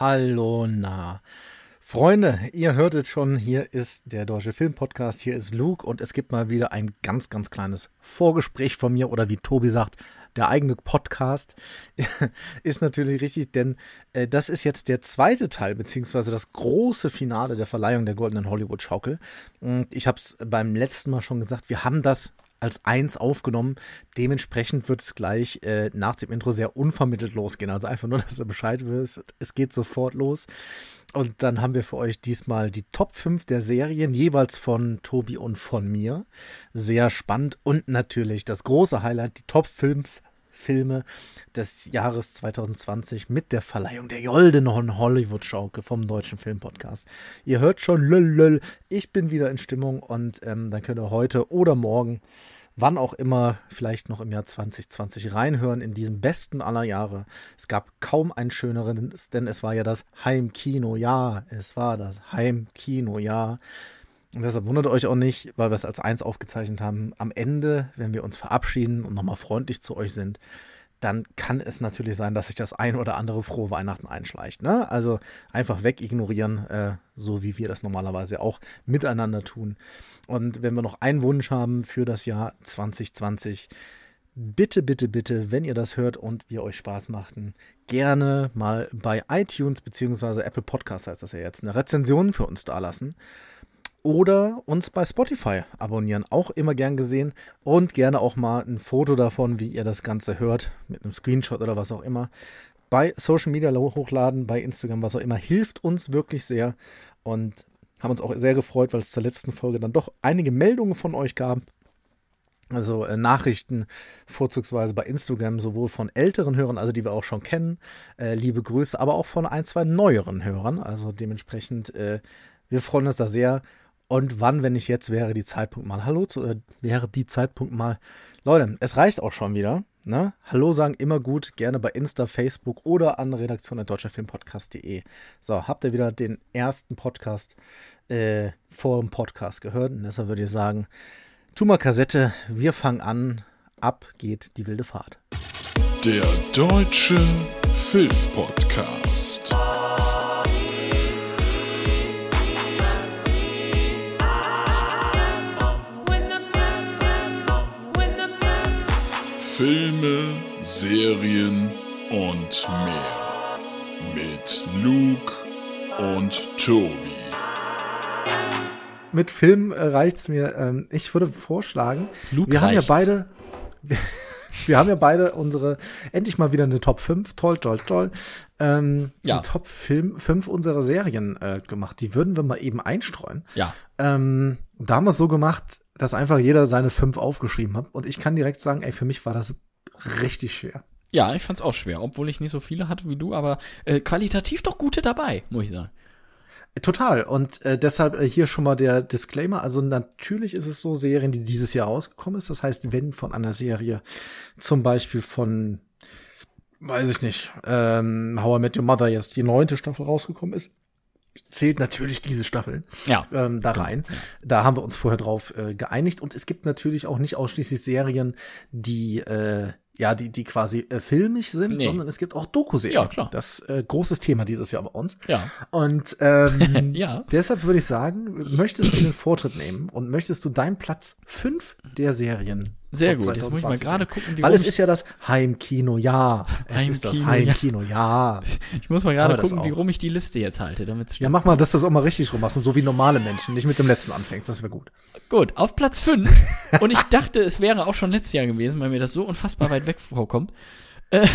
Hallo, na. Freunde, ihr hörtet schon, hier ist der Deutsche Film Podcast, hier ist Luke und es gibt mal wieder ein ganz, ganz kleines Vorgespräch von mir oder wie Tobi sagt, der eigene Podcast ist natürlich richtig, denn äh, das ist jetzt der zweite Teil, beziehungsweise das große Finale der Verleihung der Goldenen Hollywood Schaukel. Und ich habe es beim letzten Mal schon gesagt, wir haben das als eins aufgenommen. Dementsprechend wird es gleich äh, nach dem Intro sehr unvermittelt losgehen. Also einfach nur, dass ihr Bescheid wisst. Es geht sofort los. Und dann haben wir für euch diesmal die Top 5 der Serien, jeweils von Tobi und von mir. Sehr spannend. Und natürlich das große Highlight, die Top 5 Filme des Jahres 2020 mit der Verleihung der goldenen Hollywood-Schaukel vom Deutschen Filmpodcast. Ihr hört schon, lüll, ich bin wieder in Stimmung und ähm, dann könnt ihr heute oder morgen, wann auch immer, vielleicht noch im Jahr 2020 reinhören in diesem besten aller Jahre. Es gab kaum ein schöneres, denn es war ja das Heimkino-Jahr. Es war das Heimkino-Jahr. Und deshalb wundert euch auch nicht, weil wir es als eins aufgezeichnet haben. Am Ende, wenn wir uns verabschieden und nochmal freundlich zu euch sind, dann kann es natürlich sein, dass sich das ein oder andere frohe Weihnachten einschleicht. Ne? Also einfach wegignorieren, äh, so wie wir das normalerweise auch miteinander tun. Und wenn wir noch einen Wunsch haben für das Jahr 2020, bitte, bitte, bitte, wenn ihr das hört und wir euch Spaß machten, gerne mal bei iTunes bzw. Apple Podcast heißt das ja jetzt, eine Rezension für uns dalassen oder uns bei Spotify abonnieren. Auch immer gern gesehen und gerne auch mal ein Foto davon, wie ihr das Ganze hört, mit einem Screenshot oder was auch immer. Bei Social Media hochladen, bei Instagram, was auch immer, hilft uns wirklich sehr und haben uns auch sehr gefreut, weil es zur letzten Folge dann doch einige Meldungen von euch gab. Also äh, Nachrichten vorzugsweise bei Instagram, sowohl von älteren Hörern, also die wir auch schon kennen, äh, liebe Grüße, aber auch von ein, zwei neueren Hörern. Also dementsprechend, äh, wir freuen uns da sehr und wann, wenn nicht jetzt, wäre die Zeitpunkt mal. Hallo, zu, äh, wäre die Zeitpunkt mal. Leute, es reicht auch schon wieder. Ne? Hallo sagen immer gut, gerne bei Insta, Facebook oder an redaktion.deutscherfilmpodcast.de. So, habt ihr wieder den ersten Podcast äh, vor dem Podcast gehört? Und deshalb würde ich sagen, tu mal Kassette, wir fangen an. Ab geht die wilde Fahrt. Der Deutsche Filmpodcast. Filme, Serien und mehr. Mit Luke und Tobi. Mit Film äh, reicht's mir. Ähm, ich würde vorschlagen, Luke wir haben ja beide. Wir haben ja beide unsere, endlich mal wieder eine Top 5, toll, toll, toll. Ähm, Ja. Die Top Film, 5 unserer Serien äh, gemacht. Die würden wir mal eben einstreuen. Ja. Ähm, da haben wir es so gemacht, dass einfach jeder seine 5 aufgeschrieben hat. Und ich kann direkt sagen, ey, für mich war das richtig schwer. Ja, ich fand's auch schwer, obwohl ich nicht so viele hatte wie du, aber äh, qualitativ doch gute dabei, muss ich sagen. Total. Und äh, deshalb äh, hier schon mal der Disclaimer. Also natürlich ist es so Serien, die dieses Jahr rausgekommen ist. Das heißt, wenn von einer Serie zum Beispiel von, weiß ich nicht, ähm, How I Met Your Mother jetzt die neunte Staffel rausgekommen ist, zählt natürlich diese Staffel Ja. ähm, da rein. Da haben wir uns vorher drauf äh, geeinigt. Und es gibt natürlich auch nicht ausschließlich Serien, die äh, ja, die, die quasi äh, filmisch sind, Nee. sondern es gibt auch Dokuserien. Ja, klar. Das äh, großes Thema dieses Jahr bei uns. Ja. Und ähm, Ja. deshalb würde ich sagen, möchtest du den Vortritt nehmen und möchtest du deinen Platz fünf der Serien Sehr gut. Jetzt muss ich mal 2020 gerade gucken, wie Weil es ist ja das Heimkino-Jahr. Es ist das Heimkino-Jahr. Ich muss mal gerade gucken, wie rum ich die Liste jetzt halte, damit Ja, mach mal, dass du das auch mal richtig rum machst und so wie normale Menschen, nicht mit dem letzten anfängst. Das wäre gut. Gut, auf Platz 5. und ich dachte, es wäre auch schon letztes Jahr gewesen, weil mir das so unfassbar weit weg vorkommt. Äh,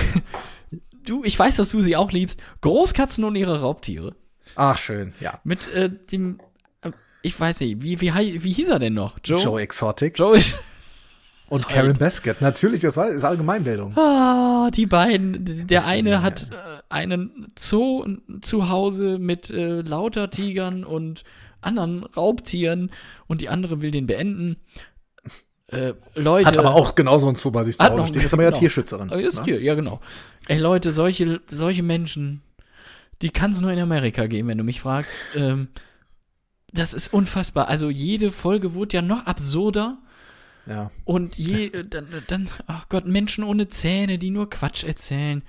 du, ich weiß, dass du sie auch liebst. Großkatzen und ihre Raubtiere. Ach, schön, ja. Mit äh, dem, äh, ich weiß nicht, wie, wie, wie hieß er denn noch? Joe? Joe Exotic Joe ist, und Karen Baskett. Natürlich, das war, ist Allgemeinbildung. Ah, die beiden. Der eine ja- hat äh, einen Zoo zu Hause mit äh, lauter Tigern und anderen Raubtieren und die andere will den beenden. Äh, Leute. Hat aber auch genauso ein Zoo bei sich zu Hause noch- stehen. Ist aber ja genau. Tierschützerin. Äh, Ist ne? Tier, ja genau. Ey Leute, solche, solche Menschen, die kann es nur in Amerika geben, wenn du mich fragst. Ähm, das ist unfassbar. Also jede Folge wurde ja noch absurder. Ja. Und je, äh, dann, dann, ach Gott, Menschen ohne Zähne, die nur Quatsch erzählen.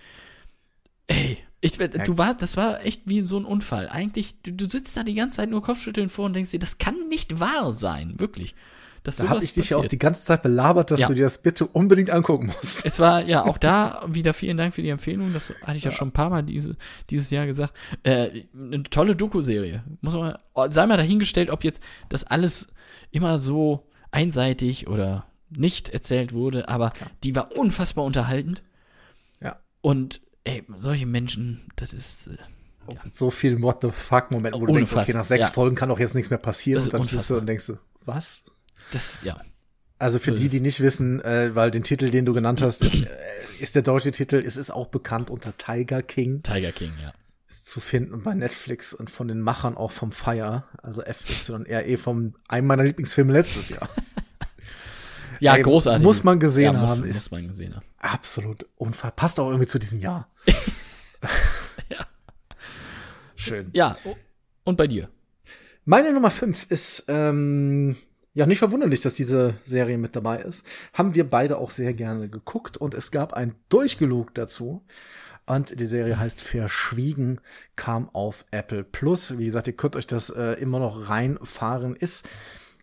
Ey, Ich, du war, das war echt wie so ein Unfall. Eigentlich, du, du sitzt da die ganze Zeit nur Kopfschütteln vor und denkst dir, das kann nicht wahr sein, wirklich. Dass Da habe ich dich ja auch die ganze Zeit belabert, dass Ja. du dir das bitte unbedingt angucken musst. Es war ja auch da wieder vielen Dank für die Empfehlung. Das hatte ich ja, schon ein paar Mal diese, dieses Jahr gesagt. Äh, eine tolle Doku-Serie. Muss man, sei mal dahingestellt, ob jetzt das alles immer so einseitig oder nicht erzählt wurde, aber die war unfassbar unterhaltend. Ja. Und ey, solche Menschen, das ist äh, Und so viel What the fuck Moment, wo du denkst, okay, nach sechs ja. Folgen kann doch jetzt nichts mehr passieren und dann bist du unfassbar. und denkst du, was? das, ja. Also für So die, die nicht wissen, äh, weil den Titel, den du genannt hast, ist, äh, ist der deutsche Titel, es ist auch bekannt unter Tiger King, Tiger King, ja. Zu finden bei Netflix und von den Machern auch vom Fire, also FYRE vom einem meiner Lieblingsfilme letztes Jahr. Ja, großartig. muss man gesehen ja, muss, haben, Muss ist- man gesehen haben. Absolut unfassbar. Passt auch irgendwie zu diesem Jahr. Ja. Schön. Ja, und bei dir? Meine Nummer 5 ist, ähm, ja, nicht verwunderlich, dass diese Serie mit dabei ist. Haben wir beide auch sehr gerne geguckt und es gab ein Durchgelug dazu. Und die Serie heißt Verschwiegen, kam auf Apple Plus. Wie gesagt, ihr könnt euch das äh, immer noch reinfahren. Ist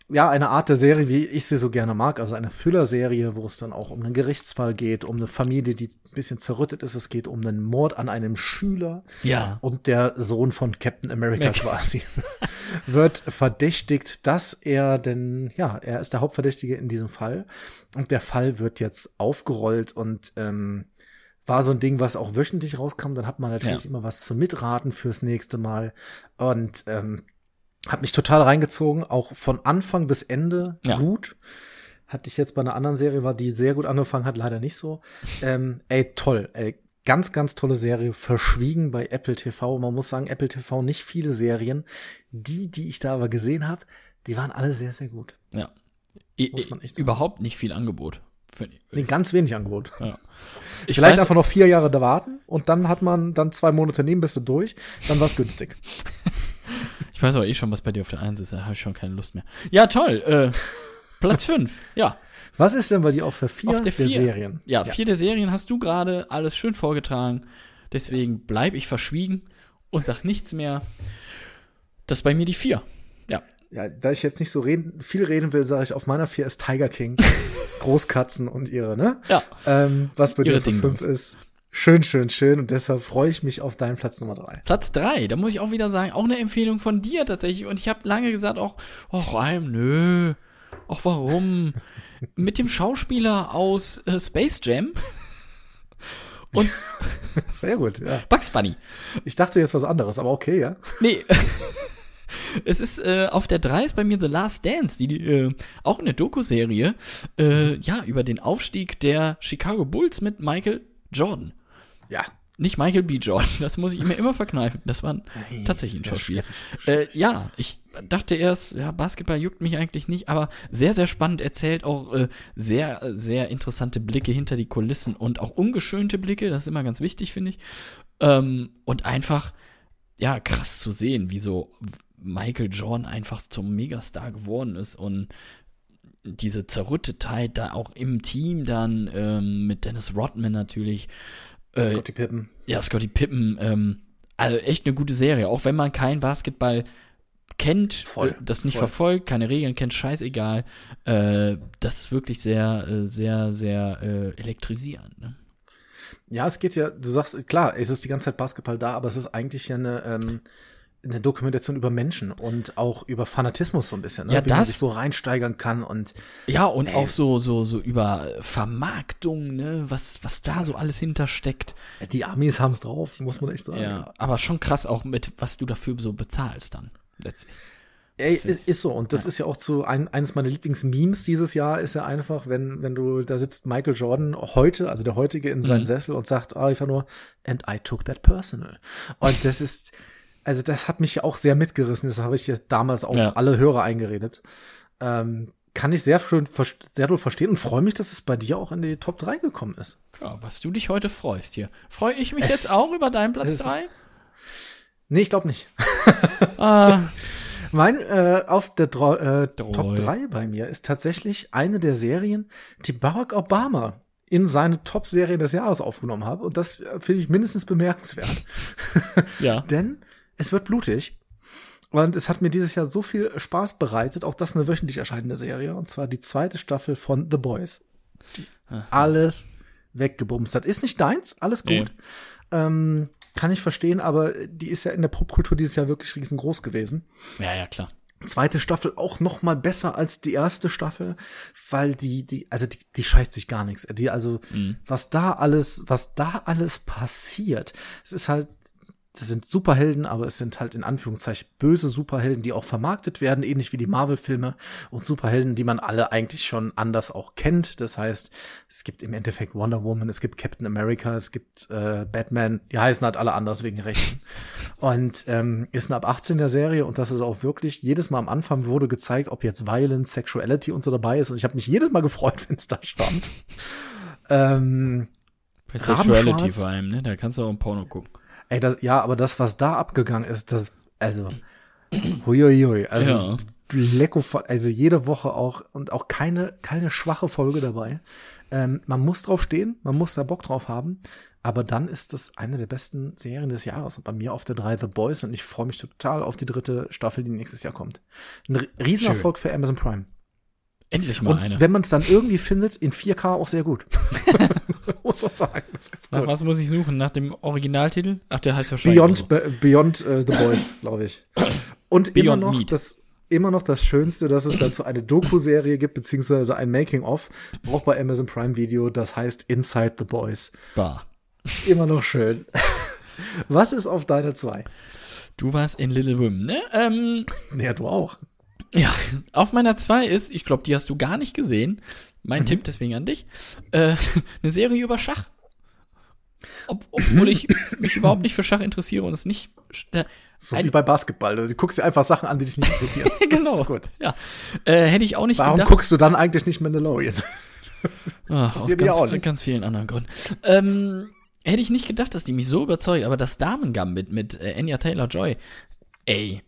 ja eine Art der Serie, wie ich sie so gerne mag. Also eine Füllerserie, wo es dann auch um einen Gerichtsfall geht, um eine Familie, die ein bisschen zerrüttet ist. Es geht um einen Mord an einem Schüler Ja. und der Sohn von Captain America America. quasi wird verdächtigt, dass er denn, ja, er ist der Hauptverdächtige in diesem Fall und der Fall wird jetzt aufgerollt und ähm, war so ein Ding, was auch wöchentlich rauskam. Dann hat man natürlich Ja. immer was zu mitraten fürs nächste Mal und ähm, hat mich total reingezogen, auch von Anfang bis Ende Ja. gut. Hatte ich jetzt bei einer anderen Serie, war die sehr gut angefangen hat, leider nicht so. Ähm, ey, toll, ey, ganz, ganz tolle Serie, verschwiegen bei Apple TV. Man muss sagen, Apple TV nicht viele Serien. Die, die ich da aber gesehen habe, die waren alle sehr, sehr gut. Ja. Muss man echt sagen. Überhaupt nicht viel Angebot. Nee, ganz wenig Angebot. Ja. Ich Vielleicht weiß, einfach noch vier Jahre da warten und dann hat man dann zwei Monate nehmen, bist du durch. Dann war's günstig. ich weiß aber eh schon, was bei dir auf der Eins ist. Da habe ich schon keine Lust mehr. Ja, toll. Äh, Platz 5. Ja. Was ist denn bei dir auch für vier Auf der vier. Serien? Ja, vier der Serien hast du gerade alles schön vorgetragen. Deswegen bleibe ich verschwiegen und sag nichts mehr. Das ist bei mir die vier. Ja. Ja, da ich jetzt nicht so reden, viel reden will, sage ich, auf meiner vier ist Tiger King. Großkatzen und ihre, ne? Ja. Ähm, was bei dir fünf Ding-Dongs. ist. Schön, schön, schön. Und deshalb freue ich mich auf deinen Platz Nummer drei. Platz 3, da muss ich auch wieder sagen, auch eine Empfehlung von dir tatsächlich. Und ich habe lange gesagt, auch, ach, Reim, nö. Ach, warum? Mit dem Schauspieler aus äh, Space Jam und Sehr gut, ja. Bugs Bunny. Ich dachte jetzt was anderes, aber okay, ja. Nee. Es ist äh, auf der 3 ist bei mir The Last Dance, die, die äh, auch eine Doku-Serie, äh, ja, über den Aufstieg der Chicago Bulls mit Michael Jordan. Ja. Nicht Michael B. Jordan, das muss ich mir immer verkneifen. Das war tatsächlich ein schwierig, Äh, ja, ich dachte erst, ja, Basketball juckt mich eigentlich nicht, aber sehr, sehr spannend erzählt, auch äh, sehr, sehr interessante Blicke hinter die Kulissen und auch ungeschönte Blicke, das ist immer ganz wichtig, finde ich. Ähm, und einfach, ja, krass zu sehen, wie so Michael Jordan einfach zum Megastar geworden ist und diese Zerrüttetheit da auch im Team dann ähm, mit Dennis Rodman natürlich. Äh, Scottie Pippen. ja, Scotty Pippen, ähm, also echt eine gute Serie, auch wenn man kein Basketball kennt, Voll, äh, das nicht voll. verfolgt, keine Regeln kennt, scheißegal. Äh, das ist wirklich sehr, äh, sehr, sehr äh, elektrisierend. Ne? Ja, es geht ja, du sagst, klar, es ist die ganze Zeit Basketball da, aber es ist eigentlich ja eine, ähm, eine Dokumentation über Menschen und auch über Fanatismus so ein bisschen, ne? Ja, wie man das- sich so reinsteigern kann und Ja, und auch so, so, so über Vermarktung, ne, was, was da so alles hintersteckt. die Amis haben es drauf, muss man echt sagen. Ja, aber schon krass auch mit, was du dafür so bezahlst dann. Letztlich. Ey, ist, ist so. Und das ist ja auch zu ein, eines meiner Lieblingsmemes dieses Jahr ist ja einfach, wenn, wenn du, da sitzt Michael Jordan heute, also der heutige in seinem Mhm. Sessel und sagt ah, einfach nur, and I took that personal. Und das ist, also das hat mich ja auch sehr mitgerissen. Das habe ich ja damals auch Ja. alle Hörer eingeredet. Ähm, kann ich sehr schön, sehr doll verstehen und freue mich, dass es bei dir auch in die Top 3 gekommen ist. Ja, was du dich heute freust hier. Freue ich mich Es- jetzt auch über deinen Platz es- 3? Nee, ich glaube nicht. Ah, Mein äh, auf der Dro äh, Drei. Top 3 bei mir ist tatsächlich eine der Serien, die Barack Obama in seine Top-Serien des Jahres aufgenommen habe. Und das äh, finde ich mindestens bemerkenswert. Ja. Denn es wird blutig. Und es hat mir dieses Jahr so viel Spaß bereitet, auch das eine wöchentlich erscheinende Serie, und zwar die zweite Staffel von The Boys. Die alles weggebumst hat. Ist nicht deins, alles Nee. gut. Ähm, kann ich verstehen, aber die ist ja in der Popkultur dieses Jahr wirklich riesengroß gewesen. Ja, ja, klar. Zweite Staffel auch noch mal besser als die erste Staffel, weil die, die, also die, die scheißt sich gar nichts. Die, also, was da alles, was da alles passiert, es ist halt, das sind Superhelden, aber es sind halt in Anführungszeichen böse Superhelden, die auch vermarktet werden, ähnlich wie die Marvel-Filme und Superhelden, die man alle eigentlich schon anders auch kennt. Das heißt, es gibt im Endeffekt Wonder Woman, es gibt Captain America, es gibt äh, Batman, die heißen halt alle anders wegen Rechten. Und ähm, ist eine ab 18 der Serie und das ist auch wirklich, jedes Mal am Anfang wurde gezeigt, ob jetzt Violence, Sexuality und so dabei ist. Und ich habe mich jedes Mal gefreut, wenn es da stand. ähm, Bei Sexuality vor allem, ne? Da kannst du auch ein Porno gucken. Ey, das, ja, aber das, was da abgegangen ist, das, also, huiuiui, also, Ja. Lecko, also jede Woche auch und auch keine, keine schwache Folge dabei. Ähm, man muss drauf stehen, man muss da Bock drauf haben, aber dann ist das eine der besten Serien des Jahres. Und bei mir auf der 3 The Boys und ich freue mich total auf die dritte Staffel, die nächstes Jahr kommt. Ein Riesenerfolg für Amazon Prime. Endlich mal Und eine. wenn man es dann irgendwie findet, in 4K auch sehr gut. muss man sagen. Nach was muss ich suchen? Nach dem Originaltitel? Ach, der heißt wahrscheinlich. Beyond, so. Be- Beyond äh, the Boys, glaube ich. Und Beyond immer noch Meat. das immer noch das Schönste, dass es dazu eine Doku-Serie gibt, beziehungsweise ein Making-of, auch bei Amazon Prime Video, das heißt Inside the Boys. Bah. Immer noch schön. Was ist auf deiner zwei? Du warst in Little Women, ne? Ähm, Ja, du auch. Ja, auf meiner 2 ist, ich glaube, die hast du gar nicht gesehen. Mein Tipp deswegen an dich. Äh, eine Serie über Schach. Ob, obwohl ich mich überhaupt nicht für Schach interessiere und es nicht. Äh, So Ein- wie bei Basketball. Du guckst dir einfach Sachen an, die dich nicht interessieren. genau. Das gut. Ja. Äh, hätte ich auch nicht Warum gedacht. guckst du dann eigentlich nicht Mandalorian? Ah, aus passiert mir ganz, auch nicht. ganz vielen anderen Gründen. Ähm, hätte ich nicht gedacht, dass die mich so überzeugt, aber das Damen-Gambit mit äh, Anya Taylor-Joy, ey,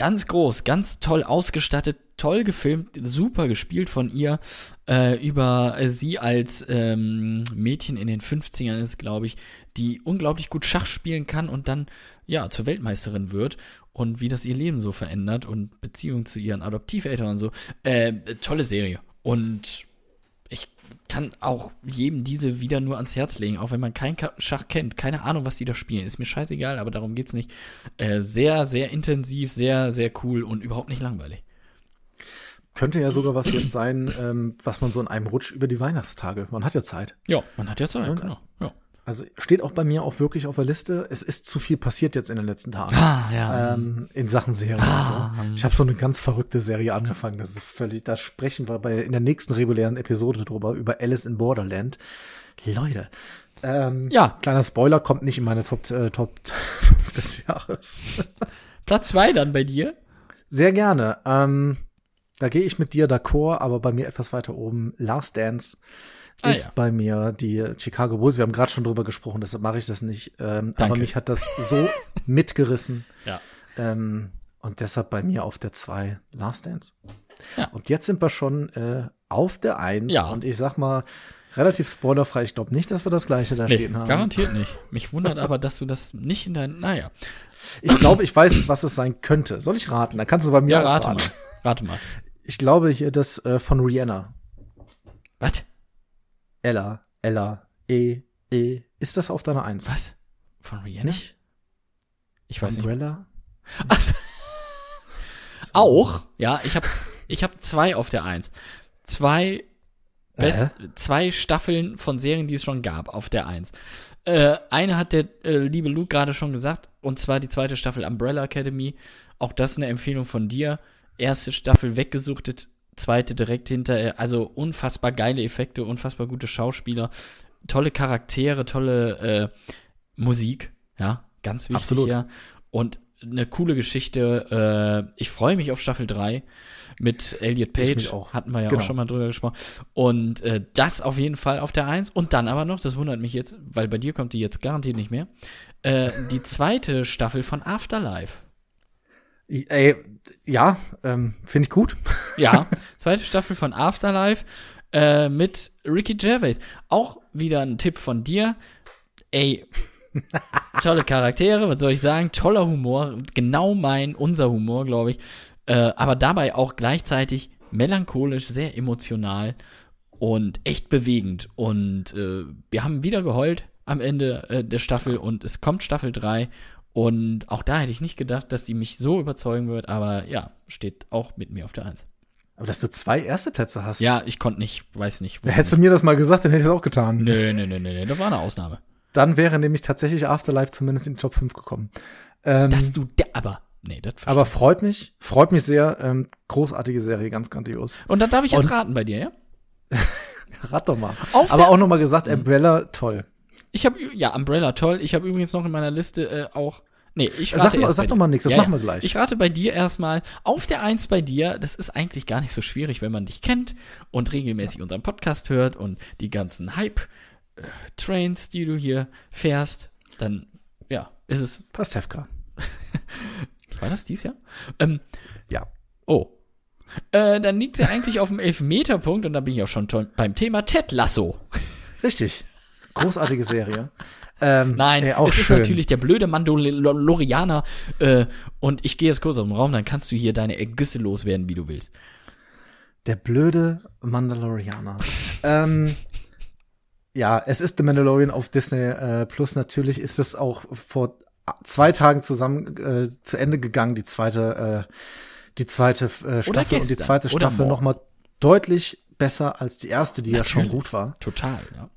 ganz groß, ganz toll ausgestattet, toll gefilmt, super gespielt von ihr, äh, über äh, sie als ähm, Mädchen in den 50ern ist, glaube ich, die unglaublich gut Schach spielen kann und dann, ja, zur Weltmeisterin wird und wie das ihr Leben so verändert und Beziehung zu ihren Adoptiveltern und so. Äh, tolle Serie. Und kann auch jedem diese wieder nur ans Herz legen, auch wenn man kein Schach kennt. Keine Ahnung, was die da spielen. Ist mir scheißegal, aber darum geht's nicht. Äh, sehr, sehr intensiv, sehr, sehr cool und überhaupt nicht langweilig. Könnte ja sogar was jetzt sein, ähm, was man so in einem Rutsch über die Weihnachtstage. Man hat ja Zeit. Ja, man hat ja Zeit, Ja. genau. Ja. Also steht auch bei mir auch wirklich auf der Liste. Es ist zu viel passiert jetzt in den letzten Tagen. Ah, ja. ähm, in Sachen Serie Ah. so. Ich habe so eine ganz verrückte Serie angefangen. Das ist völlig, da sprechen wir bei in der nächsten regulären Episode drüber, über Alice in Borderland. Leute. Ähm, Ja. Kleiner Spoiler, kommt nicht in meine Top, äh, Top 5 des Jahres. Platz zwei dann bei dir. Sehr gerne. Ähm, da gehe ich mit dir d'accord, aber bei mir etwas weiter oben. Last Dance Ah, ist ja. bei mir die Chicago Bulls. Wir haben gerade schon drüber gesprochen, deshalb mache ich das nicht. Ähm, aber mich hat das so mitgerissen. Ja. Ähm, und deshalb bei mir auf der 2 Last Dance. Ja. Und jetzt sind wir schon äh, auf der 1. Ja. Und ich sag mal, relativ spoilerfrei, ich glaube nicht, dass wir das gleiche da Nee, stehen haben. garantiert nicht. Mich wundert aber, dass du das nicht in dein. Naja. Ich glaube, ich weiß, was es sein könnte. Soll ich raten? Dann kannst du bei mir Ja, rate raten. mal. Rate mal. Ich glaube hier das äh, von Rihanna. Was? Ella, Ella, E, E. Ist das auf deiner 1? Was? Von Rihanna? Nicht? Ich weiß nicht. Umbrella? So. Auch, ja, ich habe ich hab zwei auf der Eins. Zwei, Best, zwei Staffeln von Serien, die es schon gab, auf der Eins. Äh, eine hat der äh, liebe Luke gerade schon gesagt, und zwar die zweite Staffel Umbrella Academy. Auch das eine Empfehlung von dir. Erste Staffel weggesuchtet, zweite direkt hinterher. Also unfassbar geile Effekte, unfassbar gute Schauspieler, tolle Charaktere, tolle äh, Musik, ja, ganz wichtig, Absolut. ja. Und eine coole Geschichte. Äh, ich freue mich auf Staffel 3 mit Elliot Page. Hatten wir ja Genau. auch schon mal drüber gesprochen. Und äh, das auf jeden Fall auf der 1. Und dann aber noch, das wundert mich jetzt, weil bei dir kommt die jetzt garantiert nicht mehr, äh, die zweite Staffel von Afterlife. Ey, ja, ähm, finde ich gut. Ja, zweite Staffel von Afterlife. Äh, mit Ricky Gervais. Auch wieder ein Tipp von dir. Ey, tolle Charaktere, was soll ich sagen? Toller Humor. Genau mein, unser Humor, glaube ich. Äh, aber dabei auch gleichzeitig melancholisch, sehr emotional und echt bewegend. Und äh, wir haben wieder geheult am Ende äh, der Staffel und es kommt Staffel 3 und auch da hätte ich nicht gedacht, dass die mich so überzeugen wird, aber ja, steht auch mit mir auf der Eins. Aber dass du zwei erste Plätze hast. Ja, ich konnte nicht, weiß nicht. Hättest du mir das mal gesagt, dann hätte ich es auch getan. Nö, nö, nö, nö, nö, das war eine Ausnahme. Dann wäre nämlich tatsächlich Afterlife zumindest in die Top 5 gekommen. Ähm, Dass du, da, aber, nee, das aber freut mich, freut mich sehr. Ähm, großartige Serie, ganz grandios. Und dann darf ich jetzt Und- raten bei dir, ja? Rat doch mal. Auf aber der- auch noch mal gesagt, Umbrella, toll. Ich habe, ja, Umbrella, toll. Ich habe übrigens noch in meiner Liste äh, auch, nee, ich Sag rate mal- erst sag doch mal nichts, das machen wir gleich. Ich rate bei dir erstmal auf der Eins bei dir. Das ist eigentlich gar nicht so schwierig, wenn man dich kennt und regelmäßig unseren Podcast hört und die ganzen Hype-Trains, die du hier fährst, dann, ja, ist es, Pastewka. war das dies Jahr? Ähm, Ja. Oh. Äh, dann liegt sie eigentlich auf dem Elfmeterpunkt und da bin ich auch schon beim Thema Ted Lasso. Richtig. Großartige Serie. Ähm, Nein, ey, auch es ist schön. natürlich der blöde Mandalorianer äh, und ich gehe jetzt kurz aus dem Raum, dann kannst du hier deine Ergüsse loswerden, wie du willst. Der blöde Mandalorianer. ähm, ja, es ist The Mandalorian auf Disney äh, Plus. Natürlich ist es auch vor zwei Tagen zusammen äh, zu Ende gegangen, die zweite, äh, die zweite äh, Staffel und die zweite Staffel noch mal deutlich besser als die erste, die ja schon Natürlich. gut war. Total, ja.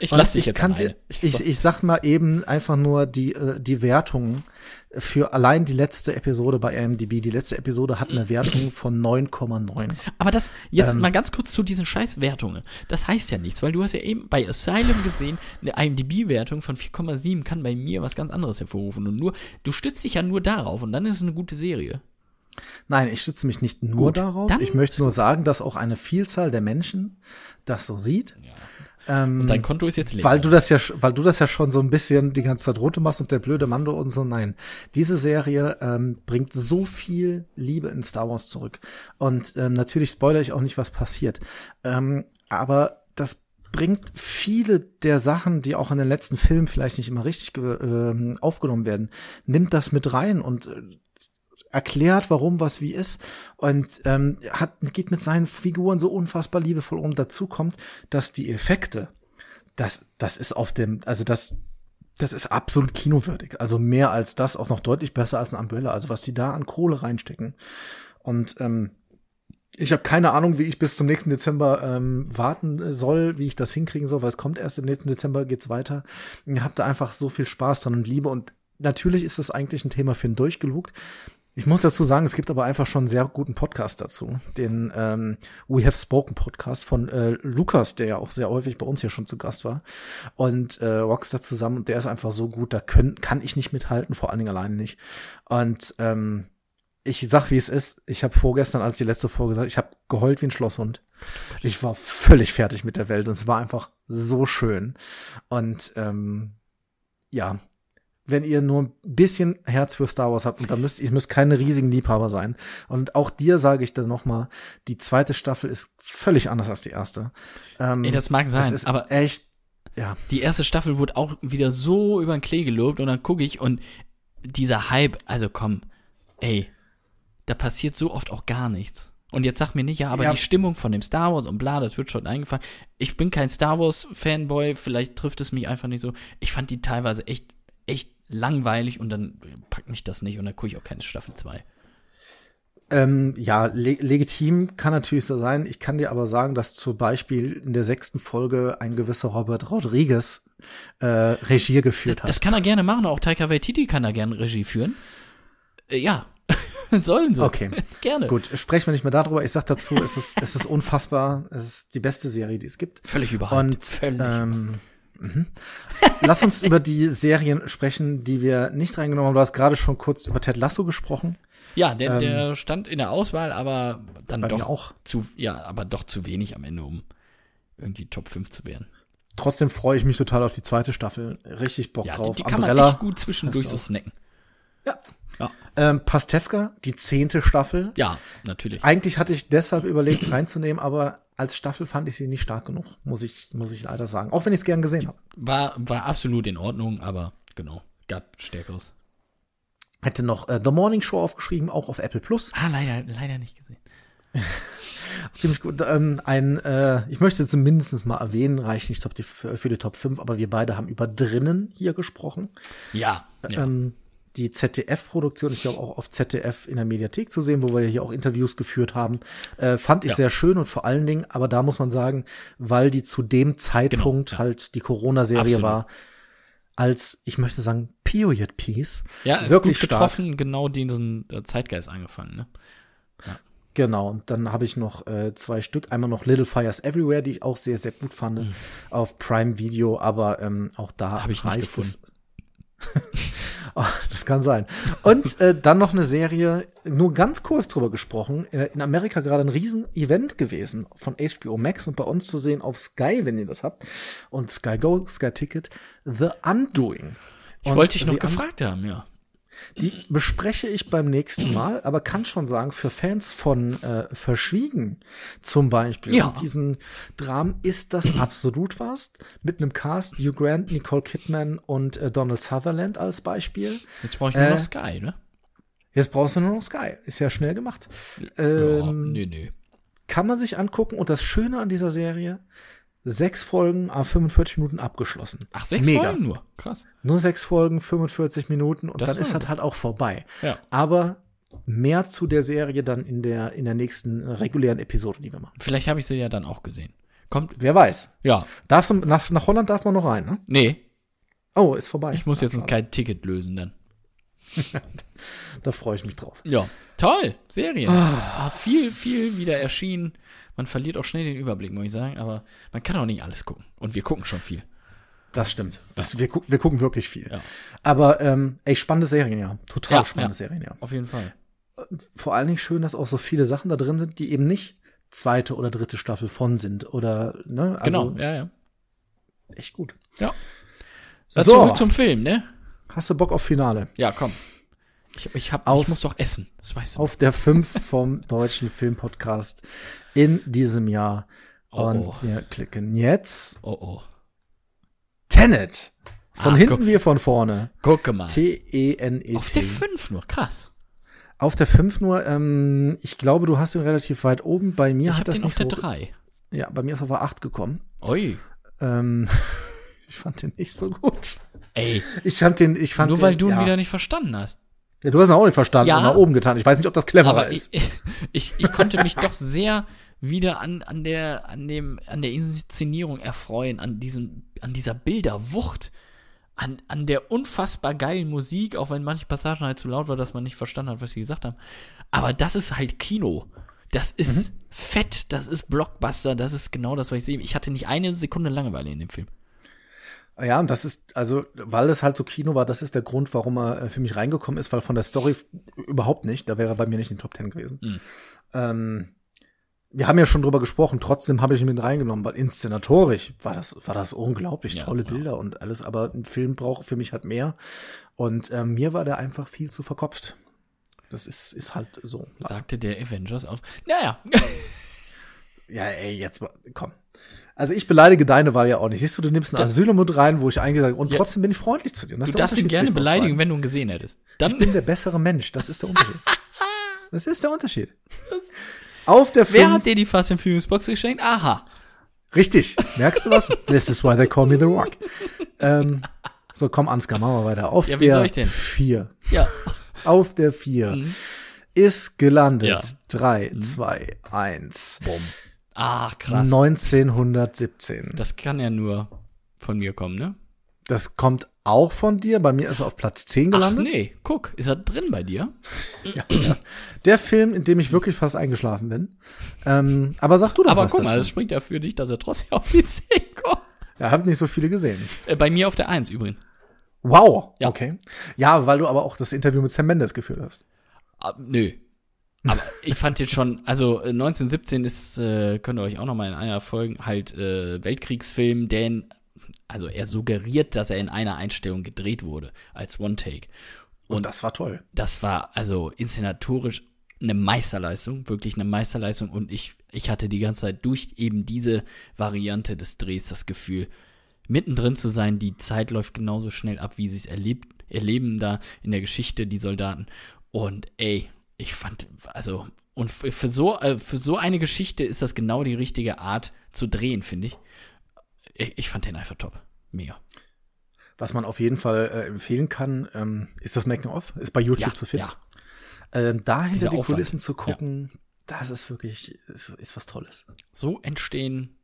Ich Und lass dich ich jetzt kann dir, ich, ich sag mal eben einfach nur die, äh, die Wertungen für allein die letzte Episode bei IMDb. Die letzte Episode hat eine Wertung von 9,9. Aber das, jetzt Ähm. mal ganz kurz zu diesen Scheißwertungen. Das heißt ja nichts, weil du hast ja eben bei Asylum gesehen, eine IMDb-Wertung von 4,7 kann bei mir was ganz anderes hervorrufen. Und nur, du stützt dich ja nur darauf und dann ist es eine gute Serie. Nein, ich stütze mich nicht nur Gut, darauf. Ich möchte nur sagen, dass auch eine Vielzahl der Menschen das so sieht. Ähm, Dein Konto ist jetzt leer. weil du das ja, weil du das ja schon so ein bisschen die ganze Zeit runter machst und der blöde Mando und so. Nein, diese Serie ähm, bringt so viel Liebe in Star Wars zurück. Und ähm, natürlich spoilere ich auch nicht, was passiert. Ähm, aber das bringt viele der Sachen, die auch in den letzten Filmen vielleicht nicht immer richtig ähm, aufgenommen werden, nimmt das mit rein und äh, erklärt, warum was wie ist und ähm, hat geht mit seinen Figuren so unfassbar liebevoll um. Dazu kommt, dass die Effekte, das das ist auf dem, also das das ist absolut kinowürdig. Also mehr als das, auch noch deutlich besser als ein Umbrella. Also was die da an Kohle reinstecken. Und ähm, ich habe keine Ahnung, wie ich bis zum nächsten Dezember ähm, warten äh, soll, wie ich das hinkriegen soll, weil es kommt erst im nächsten Dezember geht's weiter. Ich habe da einfach so viel Spaß dran und Liebe und natürlich ist das eigentlich ein Thema für einen durchgelugt. Ich muss dazu sagen, es gibt aber einfach schon einen sehr guten Podcast dazu, den ähm, We Have Spoken Podcast von äh, Lukas, der ja auch sehr häufig bei uns hier schon zu Gast war und äh, Rockstar zusammen der ist einfach so gut, da können, kann ich nicht mithalten, vor allen Dingen alleine nicht. Und ähm, ich sag, wie es ist. Ich habe vorgestern, als die letzte Folge gesagt, ich habe geheult wie ein Schlosshund. Ich war völlig fertig mit der Welt und es war einfach so schön. Und ähm, ja, wenn ihr nur ein bisschen Herz für Star Wars habt, und da müsst ihr müsst keine riesigen Liebhaber sein. Und auch dir sage ich dann noch mal, die zweite Staffel ist völlig anders als die erste. Ähm, Ey, das mag sein, ist aber echt, ja. die erste Staffel wurde auch wieder so über den Klee gelobt und dann gucke ich und dieser Hype, also komm, ey, da passiert so oft auch gar nichts. Und jetzt sag mir nicht, ja, aber Ja. die Stimmung von dem Star Wars und bla, das wird schon eingefangen. Ich bin kein Star Wars Fanboy, vielleicht trifft es mich einfach nicht so. Ich fand die teilweise echt, echt langweilig und dann packt mich das nicht und dann gucke ich auch keine Staffel 2. Ähm, ja, le legitim kann natürlich so sein. Ich kann dir aber sagen, dass zum Beispiel in der sechsten Folge ein gewisser Robert Rodriguez äh, Regie geführt hat. Das kann er gerne machen, auch Taika Waititi kann da gerne Regie führen. Äh, ja, sollen sie. Okay. gerne. Gut, sprechen wir nicht mehr darüber. Ich sag dazu, es ist, es ist unfassbar. Es ist die beste Serie, die es gibt. Völlig überhyped. Und Völlig. ähm, mhm. lass uns über die Serien sprechen, die wir nicht reingenommen haben. Du hast gerade schon kurz über Ted Lasso gesprochen. Ja, der, Ähm, der stand in der Auswahl, aber dann doch auch. zu, ja, aber doch zu wenig am Ende, um irgendwie Top 5 zu werden. Trotzdem freue ich mich total auf die zweite Staffel. Richtig Bock Ja, die, drauf. die kann man echt gut zwischendurch so snacken. Ja. Ja, Ähm, Pastewka, die zehnte Staffel. ja natürlich. Eigentlich hatte ich deshalb überlegt, es reinzunehmen, aber als Staffel fand ich sie nicht stark genug, muss ich, muss ich leider sagen. Auch wenn ich es gern gesehen habe. War, war absolut in Ordnung, aber genau, gab Stärkeres. Hätte noch äh, The Morning Show aufgeschrieben, auch auf Apple Plus. Ah, leider, leider nicht gesehen. Ziemlich gut. Ähm, ein, äh, ich möchte zumindest mal erwähnen, reicht nicht top für die Top 5, aber wir beide haben über drinnen hier gesprochen. Ja. ja. Ähm, die ZDF-Produktion, ich glaube auch auf ZDF in der Mediathek zu sehen, wo wir hier auch Interviews geführt haben, äh, fand ich Ja. sehr schön und vor allen Dingen, aber da muss man sagen, weil die zu dem Zeitpunkt Genau, ja. halt die Corona-Serie war, als, ich möchte sagen, Period Piece. ja, ist wirklich gut stark. getroffen, genau diesen äh, Zeitgeist eingefangen, ne? Genau, und dann habe ich noch äh, zwei Stück. Einmal noch Little Fires Everywhere, die ich auch sehr, sehr gut fand auf Prime Video, aber ähm, auch da Mhm. Hab ich nicht reicht es. Oh, das kann sein. Und äh, dann noch eine Serie, nur ganz kurz drüber gesprochen, äh, in Amerika gerade ein Riesen-Event gewesen von HBO Max und bei uns zu sehen auf Sky, wenn ihr das habt. Und Sky Go, Sky Ticket, The Undoing. Ich Und wollte dich noch gefragt haben, ja. Die bespreche ich beim nächsten Mal, aber kann schon sagen, für Fans von äh, Verschwiegen zum Beispiel, Ja. diesen Dramen ist das absolut was. Mit einem Cast, Hugh Grant, Nicole Kidman und äh, Donald Sutherland als Beispiel. Jetzt brauche ich nur Äh, noch Sky, ne? Jetzt brauchst du nur noch Sky. Ist ja schnell gemacht. ja, Ähm, nee, nee. kann man sich angucken und das Schöne an dieser Serie, sechs Folgen, à 45 Minuten abgeschlossen. Ach, sechs Mega. Folgen nur. Krass. Nur sechs Folgen, 45 Minuten und Das dann ist halt halt auch vorbei. Ja. Aber mehr zu der Serie dann in der, in der nächsten äh, regulären Episode, die wir machen. Vielleicht habe ich sie ja dann auch gesehen. Kommt, Wer weiß. ja. Darfst du, nach, nach Holland darf man noch rein, ne? Nee, Oh, ist vorbei. ich muss jetzt kein Ticket lösen dann. Da freue ich mich drauf. Ja. Toll, Serien. Ah, viel, viel wieder erschienen. Man verliert auch schnell den Überblick, muss ich sagen, aber man kann auch nicht alles gucken. Und wir gucken schon viel. Das stimmt. Das, wir, gu wir gucken wirklich viel. Ja. Aber ähm, ey, spannende Serien, ja. Total Ja, spannende. Serien, ja. Auf jeden Fall. Vor allen Dingen schön, dass auch so viele Sachen da drin sind, die eben nicht zweite oder dritte Staffel von sind. Oder, ne? Also, genau, ja, ja. echt gut. Ja. So. Zurück zum Film, ne? Hast du Bock auf Finale? Ja, komm. Ich, ich, hab, Auf- ich muss doch essen. Das weißt du. Auf der 5 vom Deutschen Filmpodcast in diesem Jahr. Oh, Und oh. wir klicken jetzt Oh, oh. Tenet. Von Ah, hinten guck. wie von vorne. Gucke mal. T-E-N-E-T. Auf der 5 nur. Krass. Auf der 5 nur, ähm, ich glaube, du hast ihn relativ weit oben. Bei mir Ich hat das den auf nicht der so. 3. Ja, bei mir ist auf der 8 gekommen. Ui. Ähm, ich fand den nicht so gut. Ey, Ich fand den, ich fand nur den, weil du ihn ja. wieder nicht verstanden hast. Ja, du hast ihn auch nicht verstanden Ja. und nach oben getan. Ich weiß nicht, ob das cleverer ist. ich, ich, ich konnte mich doch sehr wieder an, an, der, an, dem, an der Inszenierung erfreuen, an, diesem, an dieser Bilderwucht, an, an der unfassbar geilen Musik, auch wenn manche Passagen halt zu laut war, dass man nicht verstanden hat, was sie gesagt haben. Aber das ist halt Kino. Das ist fett, das ist Blockbuster, das ist genau das, was ich sehe. Ich hatte nicht eine Sekunde Langeweile in dem Film. Ja, und das ist, also, weil es halt so Kino war, das ist der Grund, warum er äh, für mich reingekommen ist, weil von der Story überhaupt nicht, da wäre er bei mir nicht in den Top Ten gewesen. Mhm. Ähm, wir haben ja schon drüber gesprochen, trotzdem habe ich ihn mit reingenommen, weil inszenatorisch war das, war das unglaublich Ja, tolle ja. Bilder und alles, aber ein Film braucht für mich halt mehr. Und ähm, mir war der einfach viel zu verkopft. Das ist, ist halt so. Sagte der Avengers auf. Naja, Ja, ey, jetzt komm. Also ich beleidige deine Wahl ja auch nicht. Siehst du, du nimmst einen Asylum mit rein, wo ich eigentlich sage, und Ja. trotzdem bin ich freundlich zu dir. Du darfst ihn gerne beleidigen, wenn du ihn gesehen hättest. Dann Ich bin der bessere Mensch. Das ist der Unterschied. Das ist der Unterschied. Auf der Wer 5. hat dir die Fast and Furious Box geschenkt? Aha. Richtig. Merkst du was? This is why they call me the Rock. ähm, so, komm, Ansgar, machen wir weiter. Auf Ja, wie der soll ich denn? 4. Ja. Auf der 4 Mhm. ist gelandet. Ja. 3, 2, 1. Bumm. Ach, krass. 1917. Das kann ja nur von mir kommen, ne? Das kommt auch von dir. Bei mir ist er auf Platz 10 Ach gelandet. nee, guck, ist er drin bei dir? Ja, ja. Der Film, in dem ich wirklich fast eingeschlafen bin. Ähm, aber sag du doch Aber was guck mal, dazu. das spricht ja für dich, dass er trotzdem auf die 10 kommt. Ja, hab nicht so viele gesehen. Äh, bei mir auf der 1 übrigens. Wow. Ja. Okay. Ja, weil du aber auch das Interview mit Sam Mendes geführt hast. Ah, nö. Aber ich fand jetzt schon, also äh, 1917 ist, äh, könnt ihr euch auch noch mal in einer Folge, halt äh, Weltkriegsfilm, denn, also er suggeriert, dass er in einer Einstellung gedreht wurde, als One-Take. Und, Und das war toll. das war also inszenatorisch eine Meisterleistung, wirklich eine Meisterleistung. Und ich, ich hatte die ganze Zeit durch eben diese Variante des Drehs das Gefühl, mittendrin zu sein. Die Zeit läuft genauso schnell ab, wie sie es erlebt, erleben da in der Geschichte, die Soldaten. Und ey, ich fand, also, und für so, äh, für so eine Geschichte ist das genau die richtige Art zu drehen, finde ich. ich. Ich fand den einfach top. Mega. Was man auf jeden Fall äh, empfehlen kann, ähm, ist das Making-of. Ist bei YouTube Ja, zu finden. ja. Ähm, da hinter Dieser die Aufwand. Kulissen zu gucken, das ist wirklich, ist, ist was Tolles. so entstehen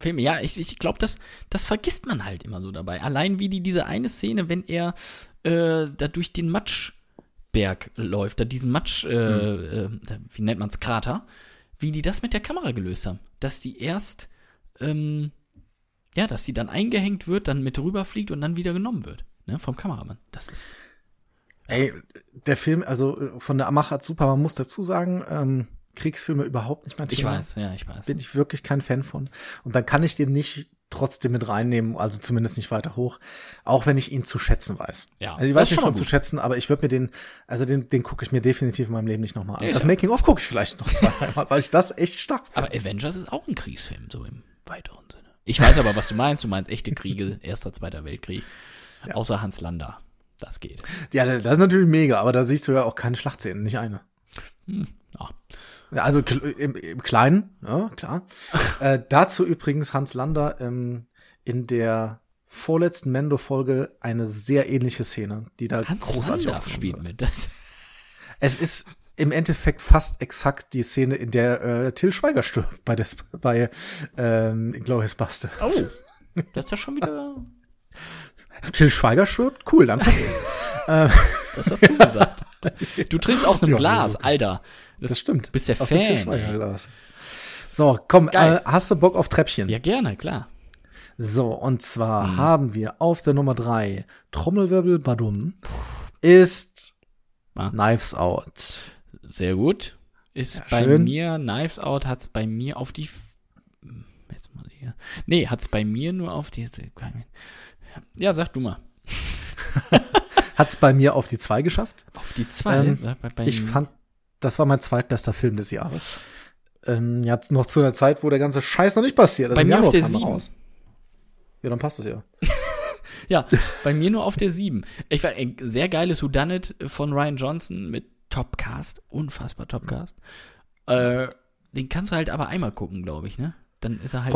Filme. Ja, ich, ich glaube, das, das vergisst man halt immer so dabei. Allein wie die diese eine Szene, wenn er äh, da durch den Matschberg läuft, da diesen Matsch, äh, äh, wie nennt man's, Krater, wie die das mit der Kamera gelöst haben. Dass die erst, ähm, ja, dass sie dann eingehängt wird, dann mit rüberfliegt und dann wieder genommen wird. Ne, vom Kameramann. Das ist. Ey, der Film, also äh, von der Machart super, man muss dazu sagen, ähm, Kriegsfilme überhaupt nicht mein Ich Thema. weiß, ja, ich weiß. Bin ich wirklich kein Fan von. Und dann kann ich den nicht trotzdem mit reinnehmen, also zumindest nicht weiter hoch, auch wenn ich ihn zu schätzen weiß. Ja, also ich weiß ihn schon schon zu schätzen, aber ich würde mir den, also den, den gucke ich mir definitiv in meinem Leben nicht nochmal an. Ja, das ja. Making-of gucke ich vielleicht noch zwei, dreimal, weil ich das echt stark finde. Aber Avengers ist auch ein Kriegsfilm, so im weiteren Sinne. Ich weiß aber, was du meinst. Du meinst echte Kriege, Erster, Zweiter Weltkrieg. Außer Hans Lander. Das geht. Ja, das ist natürlich mega, aber da siehst du ja auch keine Schlachtszenen, nicht eine. Ja. Ja, also im, im Kleinen, ja, klar. äh, dazu übrigens Hans Lander ähm, in der vorletzten Mendo-Folge eine sehr ähnliche Szene, die da Hans großartig Lander aufgenommen spielt wird. mit. Das, Es ist im Endeffekt fast exakt die Szene, in der äh, Till Schweiger stirbt bei, des, bei ähm, Inglourious Bastards. oh, das ist ja schon wieder. Till Schweiger stirbt? Cool, dann guck ich's. Das hast du gesagt. Du trinkst aus einem Ja, Glas. Alter. Das stimmt. Bist der Aus dem Fan. Glas. So, komm, äh, hast du Bock auf Treppchen? Ja, gerne, klar. So, und zwar Mhm. haben wir auf der Nummer drei Trommelwirbel Badum ist Ah. Knives Out. Sehr gut. Ist Ja, bei schön. mir, Knives Out hat's bei mir auf die. F- Jetzt mal hier. Nee, hat's bei mir nur auf die. Ja, sag du mal. Hat's bei mir auf die zwei geschafft. Auf die zwei. Ähm, Ja, bei, bei Ich fand, das war mein zweitbester Film des Jahres. Ähm, ja, noch zu einer Zeit, wo der ganze Scheiß noch nicht passiert ist. Bei mir auf der kam er sieben. raus. Ja, dann passt es ja. Ja, bei mir nur auf der 7. Ich war ein sehr geiles Whodunit von Ryan Johnson mit Topcast, unfassbar Topcast. Äh, den kannst du halt aber einmal gucken, glaube ich, ne? Dann ist er halt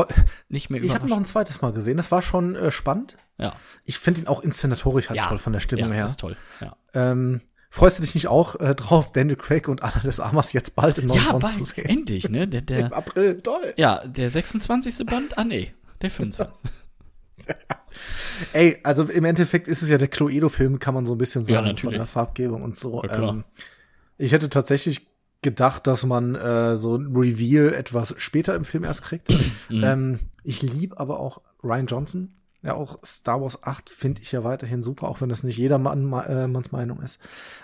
nicht mehr Ich habe ihn noch ein zweites Mal gesehen. Das war schon äh, spannend. Ja, Ich finde ihn auch inszenatorisch halt ja toll von der Stimmung ja, her. Das ist toll. Ja, Ähm, freust du dich nicht auch äh, drauf, Daniel Craig und Anna des Amas jetzt bald im neuen ja Bond bald, zu sehen? endlich, ne? Der, Im der, April, toll. ja, der 26. Band? Ah, nee, der 25. Ey, also im Endeffekt ist es ja der Cluedo-Film, kann man so ein bisschen Ja, sagen, natürlich. von der Farbgebung und so. Ja, ähm, ich hätte tatsächlich gedacht, dass man äh, so ein Reveal etwas später im Film erst kriegt. Mhm. ähm, ich liebe aber auch Ryan Johnson. Ja, auch Star Wars 8 finde ich ja weiterhin super, auch wenn das nicht jedermann äh, manns Meinung ist.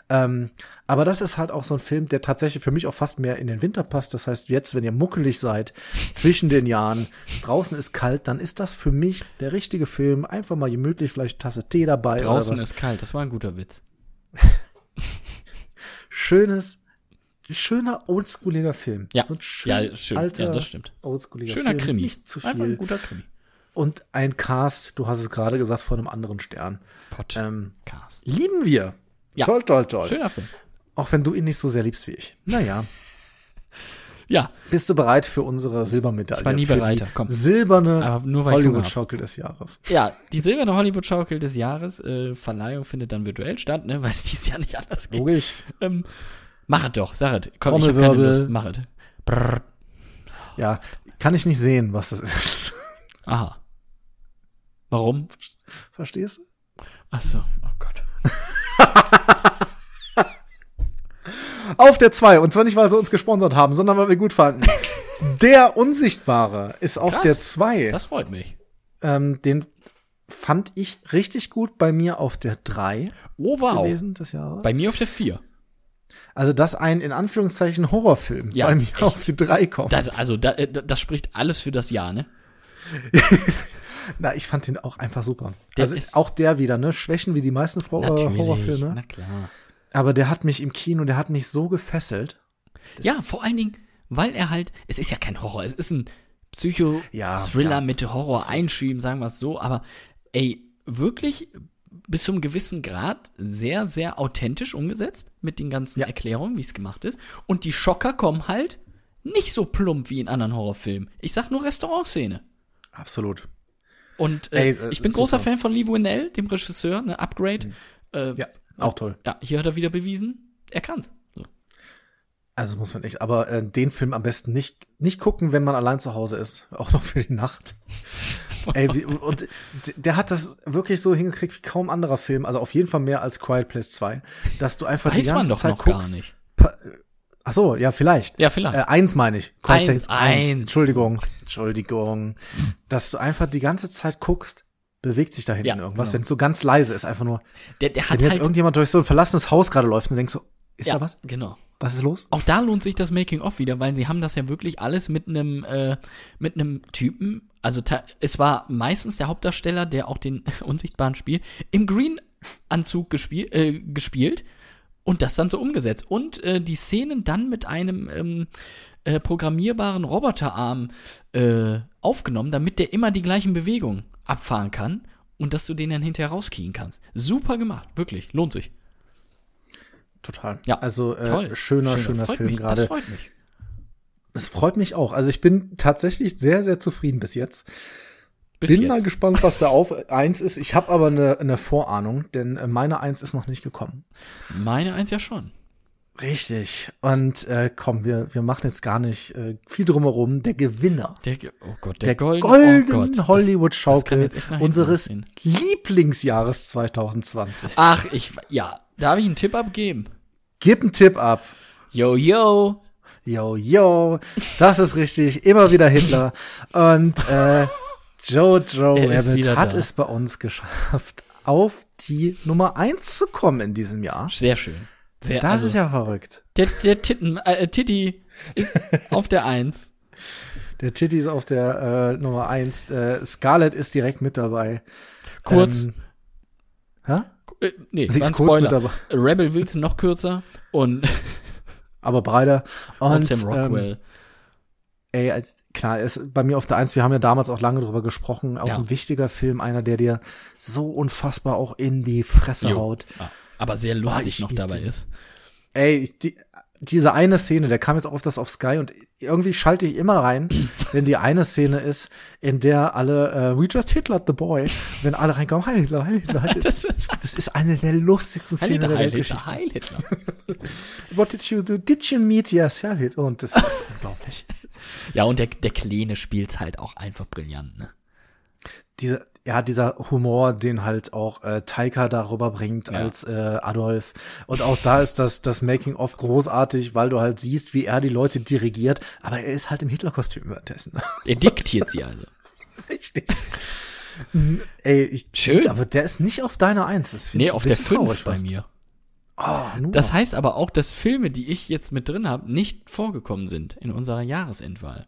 Ähm, aber das ist halt auch so ein Film, der tatsächlich für mich auch fast mehr in den Winter passt. Das heißt, jetzt, wenn ihr muckelig seid, zwischen den Jahren, draußen ist kalt, dann ist das für mich der richtige Film. Einfach mal gemütlich, vielleicht Tasse Tee dabei Draußen ist kalt, das war ein guter Witz. Schönes, schöner oldschooliger Film. Ja, so ein schön, ja, schön. alter, ja, das stimmt. oldschooliger Schöner Film. Krimi. Nicht zu Einfach ein viel. guter Krimi. Und ein Cast, du hast es gerade gesagt, von einem anderen Stern. Podcast. Ähm, lieben wir. Ja. Toll, toll, toll. Schöner Film. Auch wenn du ihn nicht so sehr liebst wie ich. Naja. Ja, Bist du bereit für unsere Silbermedaille? Ich war nie die komm. Silberne. Hollywood-Schaukel des Jahres. Ja, die silberne Hollywood-Schaukel des Jahres, äh, Verleihung findet dann virtuell statt, ne, weil es dieses Jahr nicht anders geht. Logisch. Ähm, mach es doch, sag es. Komm, ich hab keine. Lust, mach es. Brrr. Ja, kann ich nicht sehen, was das ist. Aha. Warum? Verstehst du? Ach so, oh Gott. Auf der 2. Und zwar nicht, weil sie uns gesponsert haben, sondern weil wir gut fanden. der Unsichtbare ist auf Krass. der 2. Das freut mich. Ähm, den fand ich richtig gut bei mir auf der 3 Oh, wow. gewesen des Jahres. Bei mir auf der 4. also, dass ein in Anführungszeichen Horrorfilm Ja, bei mir echt. auf die 3 kommt. Das, also, da, äh, das spricht alles für das Jahr, ne? Na, ich fand den auch einfach super. Der also ist- auch der wieder, ne? Schwächen wie die meisten Horror Natürlich. Horrorfilme. Na klar. aber der hat mich im Kino, der hat mich so gefesselt. Ja, vor allen Dingen, weil er halt, es ist ja kein Horror, es ist ein Psycho-Thriller Ja, ja. mit Horror einschieben, sagen wir es so, aber ey, wirklich bis zu einem gewissen Grad sehr, sehr authentisch umgesetzt mit den ganzen Ja. Erklärungen, wie es gemacht ist. Und die Schocker kommen halt nicht so plump wie in anderen Horrorfilmen. Ich sag nur Restaurantszene. Absolut. Und äh, Ey, äh, ich bin großer super. Fan von Lee Winnell, dem Regisseur, ne, Upgrade. Äh, Ja, auch toll. ja, hier hat er wieder bewiesen, er kann's. So. Also muss man echt, aber äh, den Film am besten nicht, nicht gucken, wenn man allein zu Hause ist. Auch noch für die Nacht. Ey, wie, und der hat das wirklich so hingekriegt wie kaum anderer Film. Also auf jeden Fall mehr als Quiet Place 2. Dass du einfach die Weiß man ganze doch Zeit noch guckst. gar nicht. Ach so, ja, vielleicht. Ja, vielleicht. Äh, eins meine ich. Quiet Eins, eins. Entschuldigung. Entschuldigung. Dass du einfach die ganze Zeit guckst, bewegt sich da hinten Ja, irgendwas. genau. Wenn es so ganz leise ist, einfach nur. Der, der Wenn hat jetzt halt. irgendjemand durch so ein verlassenes Haus gerade läuft und denkst so, ist ja, da was? Genau. Was ist los? Auch da lohnt sich das Making-of wieder, weil sie haben das ja wirklich alles mit einem äh, mit einem Typen, also es war meistens der Hauptdarsteller, der auch den Unsichtbaren spielt, im Green-Anzug gespiel, äh, gespielt und das dann so umgesetzt. Und äh, die Szenen dann mit einem ähm, äh, programmierbaren Roboterarm äh, aufgenommen, damit der immer die gleichen Bewegungen abfahren kann und dass du den dann hinterher rauskriegen kannst. Super gemacht, wirklich, lohnt sich. Total. Ja, Also äh, schöner, schöner freut Film gerade. Das freut mich. Es freut mich auch. Also ich bin tatsächlich sehr, sehr zufrieden bis jetzt. Bis bin jetzt. mal gespannt, was da auf eins ist. Ich habe aber eine, eine Vorahnung, denn äh, meine eins ist noch nicht gekommen. Meine eins ja schon. Richtig. Und äh, komm, wir, wir machen jetzt gar nicht äh, viel drumherum. Der Gewinner. Der, oh Gott, der, Der Golden, golden oh das kann Hollywood-Schaukel unseres losgehen. Lieblingsjahres 2020. Ach, ich, ja, darf ich einen Tipp abgeben? Gib einen Tipp ab. Yo, yo. Yo, yo, das ist richtig, immer wieder Hitler. Und äh, Jojo Er Rabbit hat da. es bei uns geschafft, auf die Nummer eins zu kommen in diesem Jahr. Sehr schön. Sehr, Das also, ist ja verrückt. Der, der Titten, äh, Titi ist auf der Eins. Der Titty ist auf der äh, Nummer eins. Äh, Scarlett ist direkt mit dabei. Kurz. Ähm, hä? Äh, nee, Sie ist kurz mit dabei, Rebel Wilson noch kürzer und, aber breiter. und Und, Sam ähm, Rockwell. Ey, als, klar, ist bei mir auf der Eins, wir haben ja damals auch lange drüber gesprochen, auch Ja. ein wichtiger Film, einer, der dir so unfassbar auch in die Fresse Jo. haut. Aber sehr lustig ich noch dabei den. ist. Ey, die, diese eine Szene, der kam jetzt auch das auf Sky und irgendwie schalte ich immer rein, wenn die eine Szene ist, in der alle, äh, we just Hitler the boy, wenn alle reinkommen, Heil Hitler, Heil Hitler, Heil Hitler. Das, ist eine der lustigsten Szenen Hitler, der Weltgeschichte. Heil Hitler. What did you do? Did you meet? Yes, Heil Hitler. Und das ist unglaublich. Ja, und der, der Kleine spielt's halt auch einfach brillant, ne? Diese, ja, dieser Humor, den halt auch äh, Taika darüber bringt Ja. als äh, Adolf. Und auch da ist das, das Making-of großartig, weil du halt siehst, wie er die Leute dirigiert, aber er ist halt im Hitler-Kostüm währenddessen. Er diktiert sie also. Richtig. Ey, ich, Schön. aber der ist nicht auf deiner Eins. Das Nee, auf der bisschen 5 traurig bei mir. Oh. Das heißt aber auch, dass Filme, die ich jetzt mit drin habe, nicht vorgekommen sind in unserer Jahresendwahl.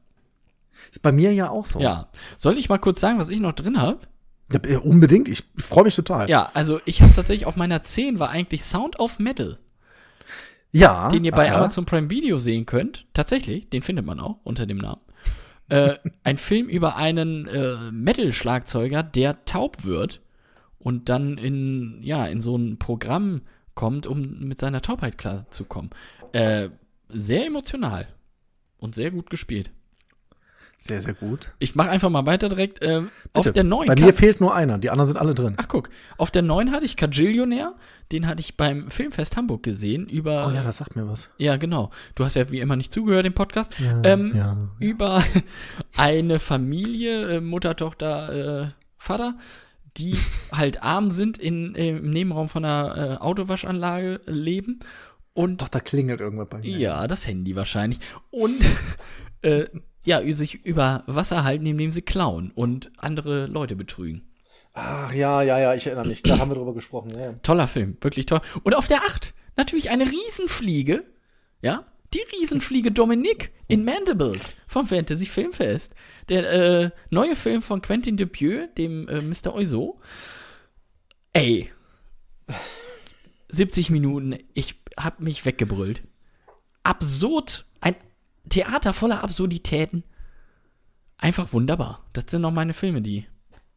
ist bei mir ja auch so. Ja. Soll ich mal kurz sagen, was ich noch drin habe? Ja, äh, unbedingt. Ich freue mich total. Ja, also ich habe tatsächlich auf meiner 10 war eigentlich Sound of Metal, ja den ihr bei aha. Amazon Prime Video sehen könnt. Tatsächlich, den findet man auch unter dem Namen. äh, ein Film über einen äh, Metal-Schlagzeuger, der taub wird und dann in, ja, in so ein Programm kommt, um mit seiner Taubheit klarzukommen. Äh, sehr emotional und sehr gut gespielt. Sehr, sehr gut. Ich mache einfach mal weiter direkt. Ähm, auf der 9. Bei mir fehlt nur einer. Die anderen sind alle drin. Ach guck, auf der 9 hatte ich Kajillionär, den hatte ich beim Filmfest Hamburg gesehen, über, Oh ja, das sagt mir was. ja genau, du hast ja wie immer nicht zugehört im Podcast, Ja, ähm, ja. über eine Familie, äh, Mutter, Tochter, äh, Vater, die halt arm sind, in, äh, im Nebenraum von einer äh, Autowaschanlage leben und Doch, da klingelt irgendwas bei mir. ja, das Handy wahrscheinlich. Und äh, ja, sich über Wasser halten, indem sie klauen und andere Leute betrügen. Ach ja, ja, ja, ich erinnere mich. Da haben wir drüber gesprochen. Ja, ja. Toller Film, wirklich toll. Und auf der 8 natürlich eine Riesenfliege, ja, die Riesenfliege Dominique in Mandibles vom Fantasy Filmfest. Der äh, neue Film von Quentin Dupieux, dem äh, Mr. Oizo. Ey. 70 Minuten, ich hab mich weggebrüllt. Absurd, Theater voller Absurditäten. Einfach wunderbar. Das sind noch meine Filme, die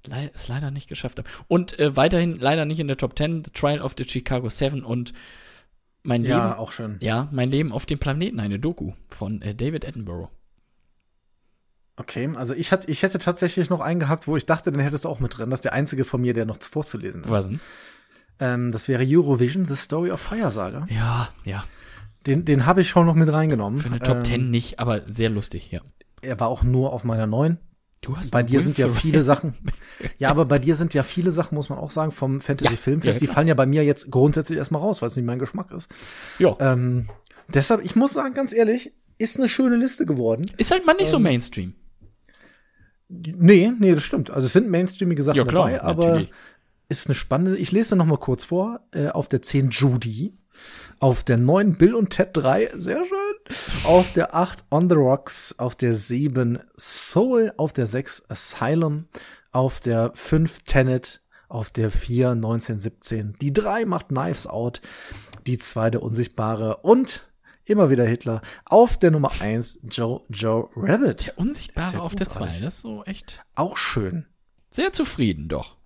le es leider nicht geschafft haben. Und äh, weiterhin leider nicht in der Top 10, The Trial of the Chicago Seven und mein Ja, Leben, auch schön. ja, mein Leben auf dem Planeten, eine Doku von äh, David Attenborough. Okay, also ich, hatte, ich hätte tatsächlich noch einen gehabt, wo ich dachte, den hättest du auch mit drin. Das ist der einzige von mir, der noch vorzulesen ist. Was denn? Ähm, das wäre Eurovision, The Story of Fire Saga. Ja, ja. Den, den habe ich schon noch mit reingenommen. Für eine Top ähm, 10 nicht, aber sehr lustig, ja. Er war auch nur auf meiner neuen. Du hast Bei dir sind ja viele. Sachen. Ja, aber bei dir sind ja viele Sachen, muss man auch sagen, vom Fantasy Ja, Filmfest. ja, die fallen ja bei mir jetzt grundsätzlich erstmal raus, weil es nicht mein Geschmack ist. Ja. Ähm, deshalb, ich muss sagen, ganz ehrlich, ist eine schöne Liste geworden. Ist halt mal nicht ähm, so Mainstream. Nee, nee, das stimmt. Also es sind mainstreamige Sachen Ja, klar, dabei, aber natürlich. ist eine spannende. Ich lese noch mal kurz vor. Äh, auf der 10 Judy. Auf der 9 Bill und Ted 3, sehr schön. Auf der 8 On the Rocks. Auf der 7 Soul. Auf der 6 Asylum. Auf der 5 Tenet. Auf der 4 1917. Die 3 macht Knives Out. Die 2 der Unsichtbare. Und immer wieder Hitler. Auf der Nummer 1 Joe Joe Rabbit. Der Unsichtbare ja auf der großartig. 2. Das ist so echt Auch schön. sehr zufrieden, doch.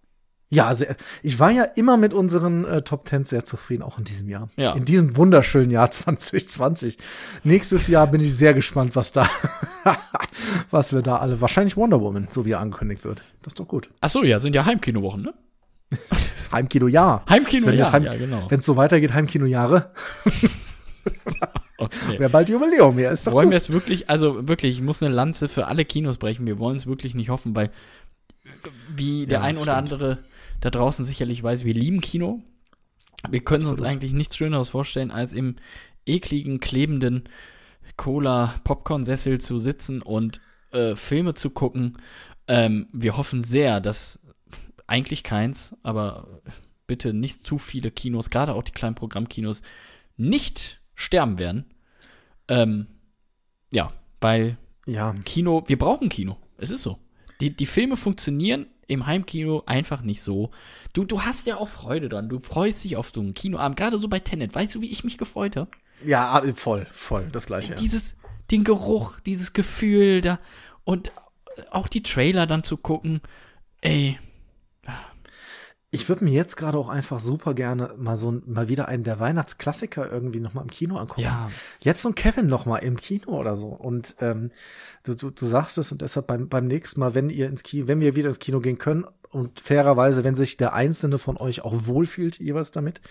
Ja, sehr, ich war ja immer mit unseren äh, Top Ten sehr zufrieden, auch in diesem Jahr. Ja. In diesem wunderschönen Jahr 2020. Nächstes Jahr bin ich sehr gespannt, was da, was wir da alle, wahrscheinlich Wonder Woman, so wie er angekündigt wird. Das ist doch gut. Ach so, ja, sind ja Heimkinowochen, ne? Heimkino ja. Heimkino, Wenn ja, Heim, ja, genau. Wenn es so weitergeht, Heimkino Jahre, Okay. wäre bald Jubiläum. Ja, ist doch Wollen wir es wirklich, also wirklich, ich muss eine Lanze für alle Kinos brechen. Wir wollen es wirklich nicht hoffen, weil wie der Ja, ein oder stimmt. andere da draußen sicherlich weiß, wir lieben Kino. Wir können uns Absolut. eigentlich nichts Schöneres vorstellen, als im ekligen, klebenden Cola-Popcorn-Sessel zu sitzen und äh, Filme zu gucken. Ähm, wir hoffen sehr, dass eigentlich keins, aber bitte nicht zu viele Kinos, gerade auch die kleinen Programmkinos, nicht sterben werden. Ähm, ja, weil Ja, Kino, wir brauchen Kino. Es ist so. Die, die Filme funktionieren im Heimkino einfach nicht so. Du, du hast ja auch Freude dran. Du freust dich auf so einen Kinoabend, gerade so bei Tenet. Weißt du, wie ich mich gefreut habe? ja, ah, voll, voll, das gleiche. Dieses, den Geruch, dieses Gefühl da und auch die Trailer dann zu gucken. Ey, Ich würde mir jetzt gerade auch einfach super gerne mal so mal wieder einen der Weihnachtsklassiker irgendwie noch mal im Kino angucken. Ja. Jetzt so ein Kevin noch mal im Kino oder so. Und ähm, du, du, du sagst es und deshalb beim, beim nächsten Mal, wenn ihr ins Kino, wenn wir wieder ins Kino gehen können und fairerweise, wenn sich der einzelne von euch auch wohlfühlt jeweils damit,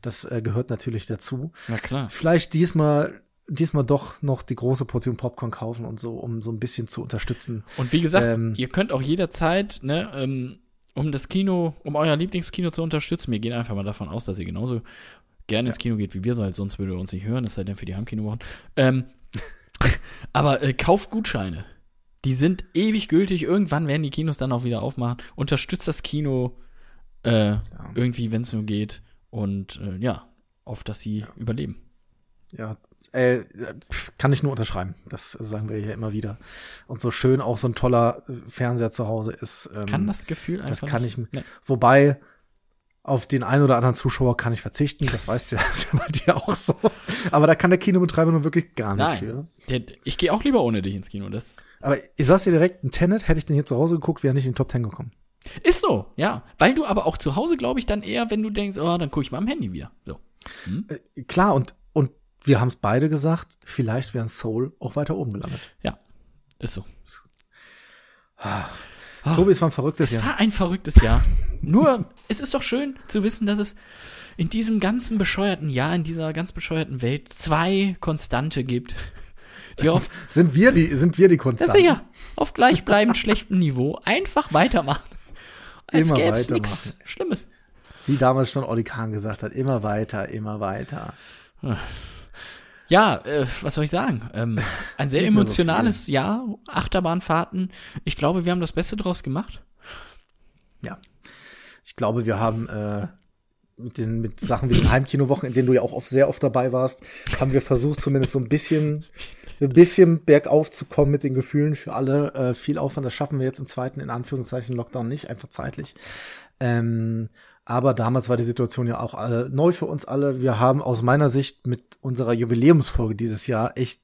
das äh, gehört natürlich dazu. na klar. Vielleicht diesmal diesmal doch noch die große Portion Popcorn kaufen und so, um so ein bisschen zu unterstützen. Und wie gesagt, Ähm, ihr könnt auch jederzeit, ne, ähm, um das Kino, um euer Lieblingskino zu unterstützen, wir gehen einfach mal davon aus, dass ihr genauso gerne ins Kino geht wie wir, weil sonst würde ihr uns nicht hören, das sei denn für die Heimkinowochen. Ähm, aber äh, kauft Gutscheine. Die sind ewig gültig. Irgendwann werden die Kinos dann auch wieder aufmachen. Unterstützt das Kino äh, irgendwie, wenn es nur geht. Und äh, ja, auf dass sie überleben. Ja, äh, kann ich nur unterschreiben. Das sagen wir hier immer wieder. Und so schön auch so ein toller äh, Fernseher zu Hause ist. Ähm, Kann das Gefühl einfach Das kann nicht, ich. Ne. Wobei auf den einen oder anderen Zuschauer kann ich verzichten. Das weißt du ja, das ist ja bei dir auch so. Aber da kann der Kinobetreiber nun wirklich gar nichts für. Nein, der, ich gehe auch lieber ohne dich ins Kino. Das Aber ich sag's dir direkt, ein Tenet hätte ich den hier zu Hause geguckt, wäre nicht in den Top Ten gekommen. Ist so, ja. Weil du aber auch zu Hause, glaube ich, dann eher, wenn du denkst, oh, dann gucke ich mal am Handy wieder. So. Äh, Klar, und wir haben es beide gesagt, vielleicht wären Soul auch weiter oben gelandet. Ja, ist so. Tobi, es war ein verrücktes Es Jahr. war ein verrücktes Jahr. Nur, es ist doch schön zu wissen, dass es in diesem ganzen bescheuerten Jahr, in dieser ganz bescheuerten Welt zwei Konstante gibt, die auf, Sind wir die, sind wir die das Konstanten? ist ja, auf gleichbleibend schlechtem Niveau einfach weitermachen. Als Immer gäbe es weitermachen. nichts Schlimmes. Wie damals schon Olli Kahn gesagt hat, immer weiter, immer weiter. Ja, äh, was soll ich sagen? Ähm, ein sehr mehr so emotionales Jahr, Achterbahnfahrten. Ich glaube, wir haben das Beste draus gemacht. Ja. Ich glaube, wir haben äh, mit, den, mit Sachen wie den Heimkinowochen, in denen du ja auch oft, sehr oft dabei warst, haben wir versucht, zumindest so ein bisschen, ein bisschen bergauf zu kommen mit den Gefühlen für alle. Äh, viel Aufwand, das schaffen wir jetzt im zweiten, in Anführungszeichen, Lockdown nicht, einfach zeitlich. Ähm, aber damals war die Situation ja auch alle neu für uns alle. Wir haben aus meiner Sicht mit unserer Jubiläumsfolge dieses Jahr echt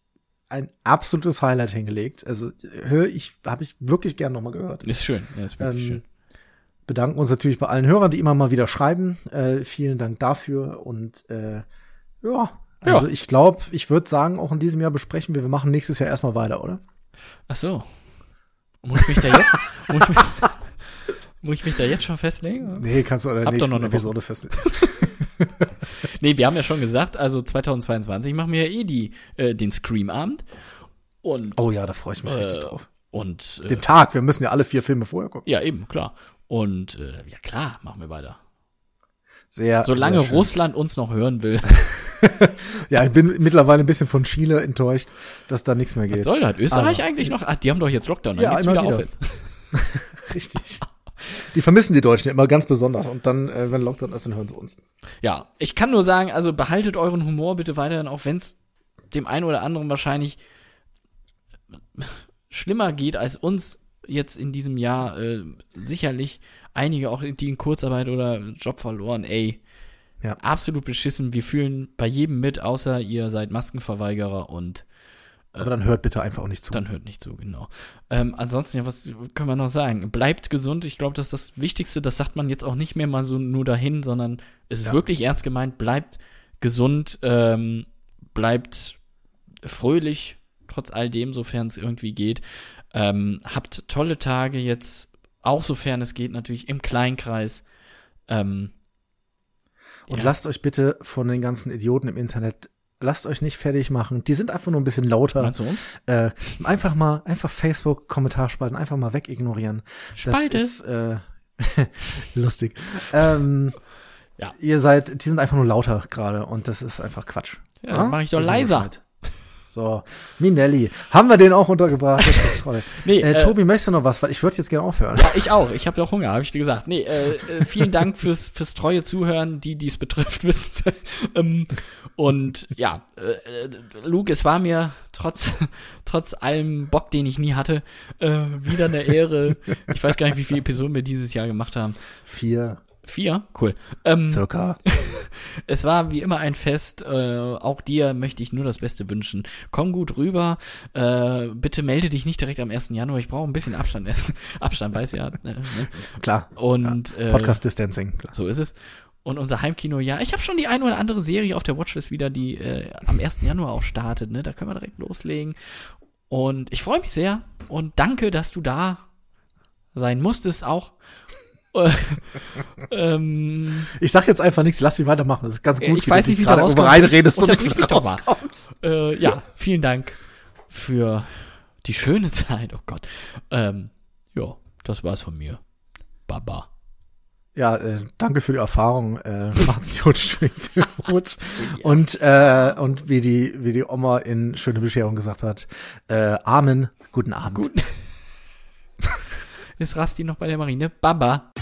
ein absolutes Highlight hingelegt. Also höre ich, habe ich wirklich gern nochmal gehört. Ist schön, ja, ist wirklich Ähm, schön. Bedanken uns natürlich bei allen Hörern, die immer mal wieder schreiben. Äh, vielen Dank dafür und äh, ja, also Ja. ich glaube, ich würde sagen, auch in diesem Jahr besprechen wir, wir machen nächstes Jahr erstmal weiter, oder? Ach so. Muss ich mich da jetzt, muss ich mich, muss ich mich da jetzt schon festlegen? Nee, kannst du in der doch nächsten noch eine Episode festlegen. Nee, wir haben ja schon gesagt, also 2022 machen wir ja eh die, äh, den Scream-Abend. Und, Oh ja, da freue ich mich Äh, richtig drauf. und äh, Den Tag, wir müssen ja alle vier Filme vorher gucken. ja, eben, klar. Und äh, ja, klar, machen wir weiter. Sehr, Solange sehr. Russland uns noch hören will, Ja, ich bin mittlerweile ein bisschen von Chile enttäuscht, dass da nichts mehr was geht. soll das? Österreich Aber- eigentlich noch? Ah, die haben doch jetzt Lockdown, dann Ja, geht's immer wieder, auf wieder. jetzt. Richtig. Die vermissen die Deutschen ja immer ganz besonders. Und dann, äh, wenn Lockdown ist, dann hören sie uns. Ja, ich kann nur sagen, also behaltet euren Humor bitte weiterhin, auch wenn es dem einen oder anderen wahrscheinlich schlimmer geht als uns jetzt in diesem Jahr. Äh, sicherlich einige auch, die in Kurzarbeit oder Job verloren, ey. Ja. Absolut beschissen. Wir fühlen bei jedem mit, außer ihr seid Maskenverweigerer und Aber dann hört bitte einfach auch nicht zu. dann hört nicht zu, genau. Ähm, ansonsten, ja, was können wir noch sagen? Bleibt gesund. Ich glaube, das ist das Wichtigste. Das sagt man jetzt auch nicht mehr mal so nur dahin, sondern es ist Ja. wirklich ernst gemeint. Bleibt gesund, ähm, bleibt fröhlich, trotz all dem, sofern es irgendwie geht. Ähm, habt tolle Tage jetzt, auch sofern es geht, natürlich im Kleinkreis. Ähm, Und ja. lasst euch bitte von den ganzen Idioten im Internet, lasst euch nicht fertig machen. Die sind einfach nur ein bisschen lauter. Meinst du uns? Äh, einfach mal, einfach Facebook, Kommentarspalten, einfach mal wegignorieren. Spalte. Das ist äh, lustig. Ähm, Ja. Ihr seid, die sind einfach nur lauter gerade und das ist einfach Quatsch. Ja, dann mach ich doch leiser. Bescheid. So, Minelli. Haben wir den auch untergebracht? Nee, äh, äh, Tobi, möchtest du noch was? Weil ich würde jetzt gerne aufhören. Ja, ich auch. Ich habe doch Hunger, habe ich dir gesagt. Nee, äh, äh, vielen Dank fürs, fürs treue Zuhören, die dies betrifft, wissen ähm, Und ja, äh, äh, Luke, es war mir trotz, trotz allem Bock, den ich nie hatte, äh, wieder eine Ehre. Ich weiß gar nicht, wie viele Episoden wir dieses Jahr gemacht haben. Vier Vier? Cool. Ähm, circa. es war wie immer ein Fest. Äh, auch dir möchte ich nur das Beste wünschen. Komm gut rüber. Äh, bitte melde dich nicht direkt am 1. Januar. Ich brauche ein bisschen Abstand. Abstand, weiß ja. Äh, ne? Klar. Und äh, Podcast Distancing. Klar. so ist es. Und unser Heimkino, ja, ich habe schon die eine oder andere Serie auf der Watchlist wieder, die äh, am 1. Januar auch startet. Ne? Da können wir direkt loslegen. Und ich freue mich sehr. Und danke, dass du da sein musstest auch. Äh, ähm, Ich sag jetzt einfach nichts, lass mich weitermachen. Das ist ganz gut. ich weiß nicht, wie du gerade reinredest und nicht mal. rauskommst. äh, ja, vielen Dank für die schöne Zeit. Oh Gott. Ähm, ja, das war's von mir. Baba. Ja, äh, danke für die Erfahrung. Äh, macht's gut, schwingt gut. Und, äh, und wie die, wie die Oma in Schöne Bescherung gesagt hat, äh, Amen, guten Abend. Gut ist Rasti noch bei der Marine. Baba.